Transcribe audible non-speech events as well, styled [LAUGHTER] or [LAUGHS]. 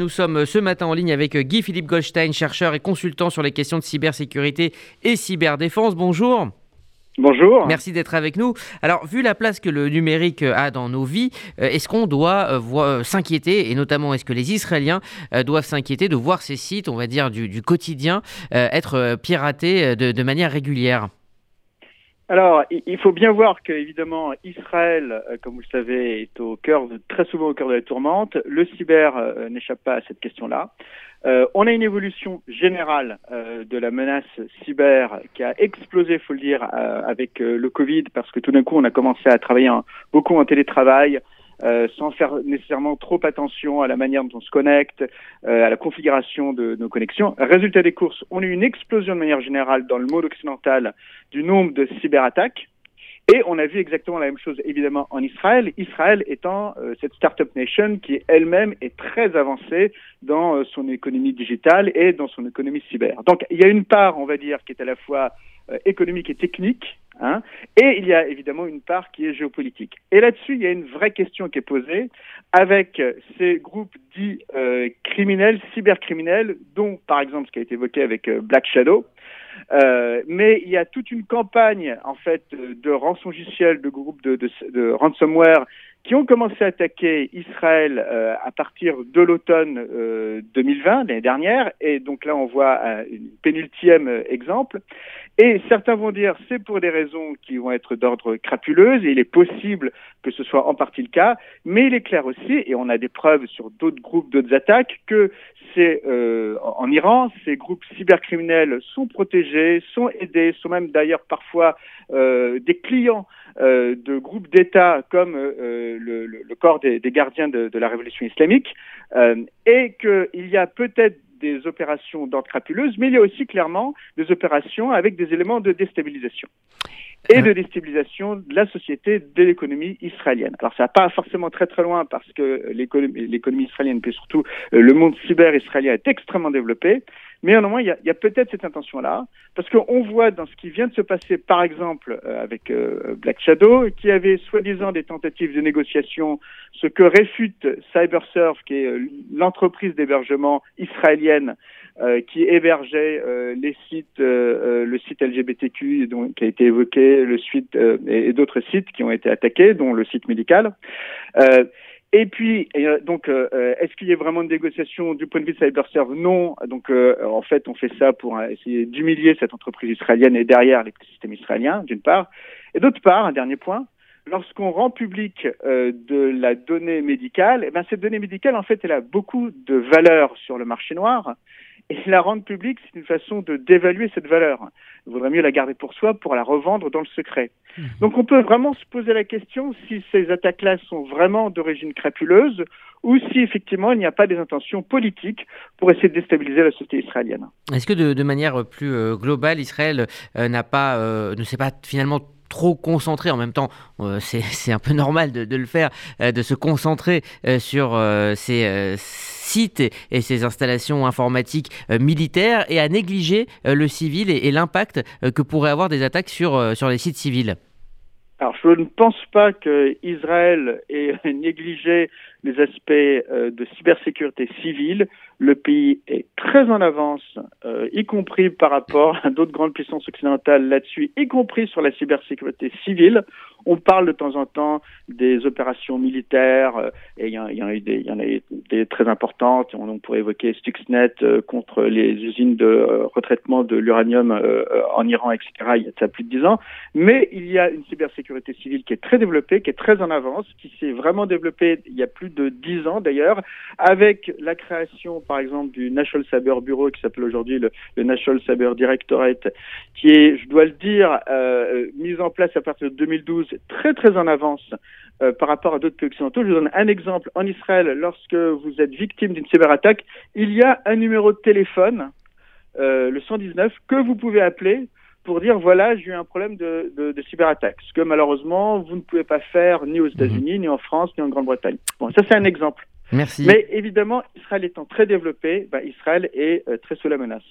Nous sommes ce matin en ligne avec Guy-Philippe Goldstein, chercheur et consultant sur les questions de cybersécurité et cyberdéfense. Bonjour. Bonjour. Merci d'être avec nous. Alors, vu la place que le numérique a dans nos vies, euh, est-ce qu'on doit euh, euh, s'inquiéter, et notamment est-ce que les Israéliens doivent s'inquiéter de voir ces sites, on va dire, du, quotidien, être piratés de manière régulière? Alors, il faut bien voir que, évidemment, Israël, euh, comme vous le savez, est au cœur, très souvent au cœur de la tourmente. Le cyber euh, n'échappe pas à cette question-là. Euh, on a une évolution générale de la menace cyber qui a explosé, faut le dire, avec le Covid, parce que tout d'un coup, on a commencé à travailler beaucoup en télétravail, euh, sans faire nécessairement trop attention à la manière dont on se connecte, euh, à la configuration de nos connexions. Résultat des courses, on a eu une explosion de manière générale dans le monde occidental du nombre de cyberattaques. Et on a vu exactement la même chose évidemment en Israël, Israël étant euh, cette startup nation qui elle-même est très avancée dans son économie digitale et dans son économie cyber. Donc il y a une part, on va dire, qui est à la fois économique et technique, Hein et il y a évidemment une part qui est géopolitique. Et là-dessus, il y a une vraie question qui est posée avec ces groupes dits euh, criminels, cybercriminels, dont par exemple ce qui a été évoqué avec euh, Black Shadow. Euh, mais il y a toute une campagne en fait de de groupes de ransomware qui ont commencé à attaquer Israël euh, à partir de l'automne 2020, l'année dernière, et donc là on voit un pénultième exemple. Et certains vont dire c'est pour des raisons qui vont être d'ordre crapuleuse, et il est possible que ce soit en partie le cas, mais il est clair aussi, et on a des preuves sur d'autres groupes, d'autres attaques, que c'est euh, en Iran, ces groupes cybercriminels sont protégés, sont aidés, sont même d'ailleurs parfois euh, des clients euh, de groupes d'État comme euh, le, le, corps des, des gardiens de, de, la révolution islamique, euh, et qu'il y a peut-être des opérations d'ordre crapuleuse, mais il y a aussi clairement des opérations avec des éléments de déstabilisation et de déstabilisation de la société, de l'économie israélienne. Alors ça va pas forcément très très loin parce que l'économie israélienne, puis surtout euh, le monde cyber israélien est extrêmement développé, mais néanmoins il y a, y a peut-être cette intention-là, parce qu'on voit dans ce qui vient de se passer, par exemple euh, avec euh, Black Shadow, qui avait soi-disant des tentatives de négociation, ce que réfute CyberSurf, qui est l'entreprise d'hébergement israélienne euh, qui hébergeait euh, euh, le site LGBTQ donc, qui a été évoqué, le site et, d'autres sites qui ont été attaqués, dont le site médical. Et puis, donc, est-ce qu'il y a vraiment une négociation du point de vue de CyberServe Non. Donc, en fait, on fait ça pour essayer d'humilier cette entreprise israélienne et derrière l'écosystème israélien, d'une part. Et d'autre part, un dernier point, lorsqu'on rend public de la donnée médicale, eh ben, cette donnée médicale, en fait, elle a beaucoup de valeur sur le marché noir. Et la rendre publique, c'est une façon de dévaluer cette valeur. Il vaudrait mieux la garder pour soi pour la revendre dans le secret. Mmh. Donc on peut vraiment se poser la question si ces attaques-là sont vraiment d'origine crapuleuse ou si effectivement il n'y a pas des intentions politiques pour essayer de déstabiliser la société israélienne. Est-ce que de, de, manière plus euh, globale, Israël euh, n'a pas, euh, ne s'est pas finalement trop concentré en même temps, euh, c'est [LAUGHS] un peu normal de, le faire, euh, de se concentrer euh, sur ces sites et, ces installations informatiques militaires et à négliger le civil et, l'impact que pourraient avoir des attaques sur, sur les sites civils. Alors, je ne pense pas qu'Israël ait [LAUGHS] négligé les aspects euh, de cybersécurité civile. Le pays est très en avance, euh, y compris par rapport à d'autres grandes puissances occidentales là-dessus, y compris sur la cybersécurité civile. On parle de temps en temps des opérations militaires, euh, et il y, en, a eu des, très importantes. On, pourrait évoquer Stuxnet contre les usines de retraitement de l'uranium en Iran, etc. Il y a plus de dix ans. Mais il y a une cybersécurité civile qui est très développée, qui est très en avance, qui s'est vraiment développée il y a plus de dix ans d'ailleurs, avec la création par exemple du National Cyber Bureau qui s'appelle aujourd'hui le, National Cyber Directorate, qui est, je dois le dire, euh, mise en place à partir de 2012, très très en avance euh, par rapport à d'autres pays occidentaux. Je vous donne un exemple. En Israël, lorsque vous êtes victime d'une cyberattaque, il y a un numéro de téléphone, euh, le 119, que vous pouvez appeler pour dire voilà, j'ai eu un problème de, de, de, cyberattaque, ce que malheureusement vous ne pouvez pas faire ni aux mhm. États-Unis, ni en France, ni en Grande-Bretagne. Bon, ça c'est un exemple. Merci. Mais évidemment, Israël étant très développé, bah, Israël est euh, très sous la menace.